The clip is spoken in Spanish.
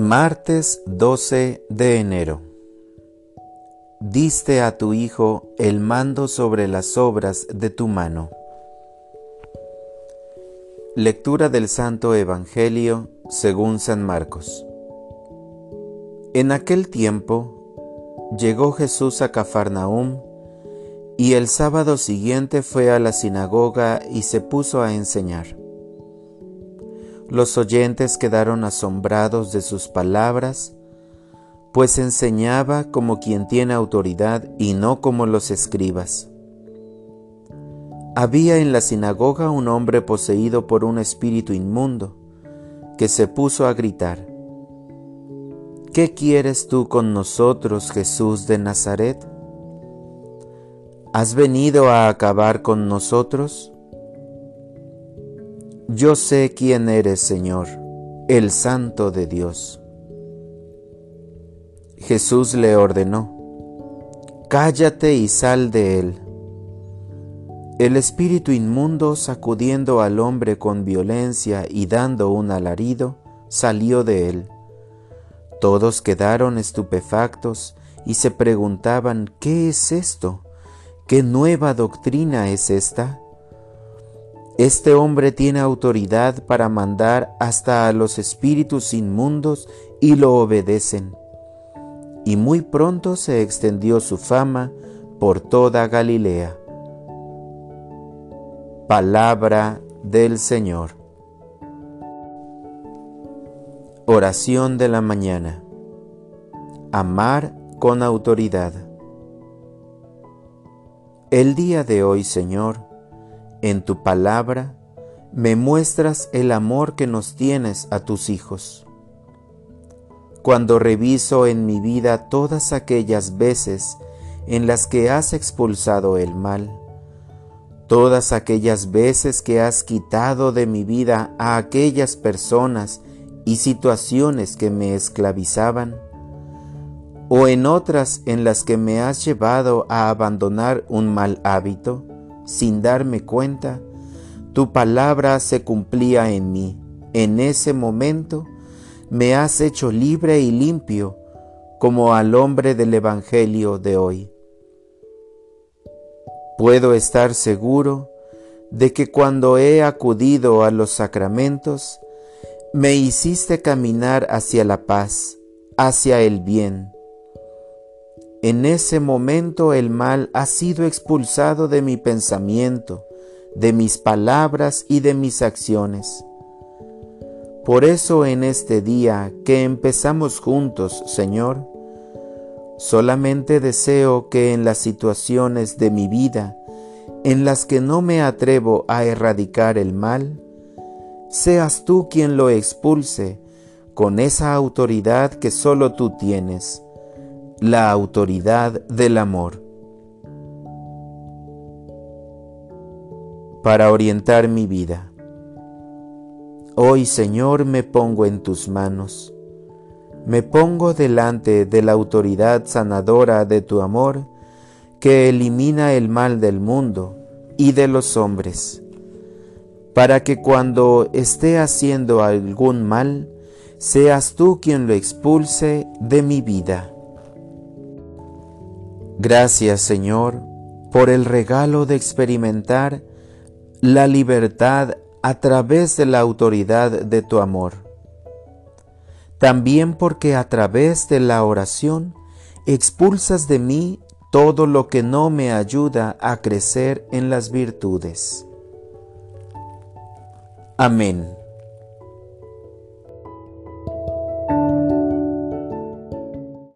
Martes 12 de enero. Diste a tu Hijo el mando sobre las obras de tu mano. Lectura del Santo Evangelio según San Marcos. En aquel tiempo llegó Jesús a Cafarnaúm y el sábado siguiente fue a la sinagoga y se puso a enseñar. Los oyentes quedaron asombrados de sus palabras, pues enseñaba como quien tiene autoridad y no como los escribas. Había en la sinagoga un hombre poseído por un espíritu inmundo, que se puso a gritar, ¿Qué quieres tú con nosotros, Jesús de Nazaret? ¿Has venido a acabar con nosotros? Yo sé quién eres, Señor, el Santo de Dios. Jesús le ordenó, Cállate y sal de él. El espíritu inmundo, sacudiendo al hombre con violencia y dando un alarido, salió de él. Todos quedaron estupefactos y se preguntaban, ¿qué es esto? ¿Qué nueva doctrina es esta? Este hombre tiene autoridad para mandar hasta a los espíritus inmundos y lo obedecen. Y muy pronto se extendió su fama por toda Galilea. Palabra del Señor. Oración de la mañana. Amar con autoridad. El día de hoy, Señor, en tu palabra me muestras el amor que nos tienes a tus hijos. Cuando reviso en mi vida todas aquellas veces en las que has expulsado el mal, todas aquellas veces que has quitado de mi vida a aquellas personas y situaciones que me esclavizaban, o en otras en las que me has llevado a abandonar un mal hábito, sin darme cuenta, tu palabra se cumplía en mí. En ese momento me has hecho libre y limpio como al hombre del Evangelio de hoy. Puedo estar seguro de que cuando he acudido a los sacramentos, me hiciste caminar hacia la paz, hacia el bien, en ese momento el mal ha sido expulsado de mi pensamiento, de mis palabras y de mis acciones. Por eso en este día que empezamos juntos, Señor, solamente deseo que en las situaciones de mi vida en las que no me atrevo a erradicar el mal, seas tú quien lo expulse con esa autoridad que solo tú tienes la autoridad del amor. Para orientar mi vida. Hoy, Señor, me pongo en tus manos. Me pongo delante de la autoridad sanadora de tu amor que elimina el mal del mundo y de los hombres, para que cuando esté haciendo algún mal, seas tú quien lo expulse de mi vida. Gracias Señor por el regalo de experimentar la libertad a través de la autoridad de tu amor. También porque a través de la oración expulsas de mí todo lo que no me ayuda a crecer en las virtudes. Amén.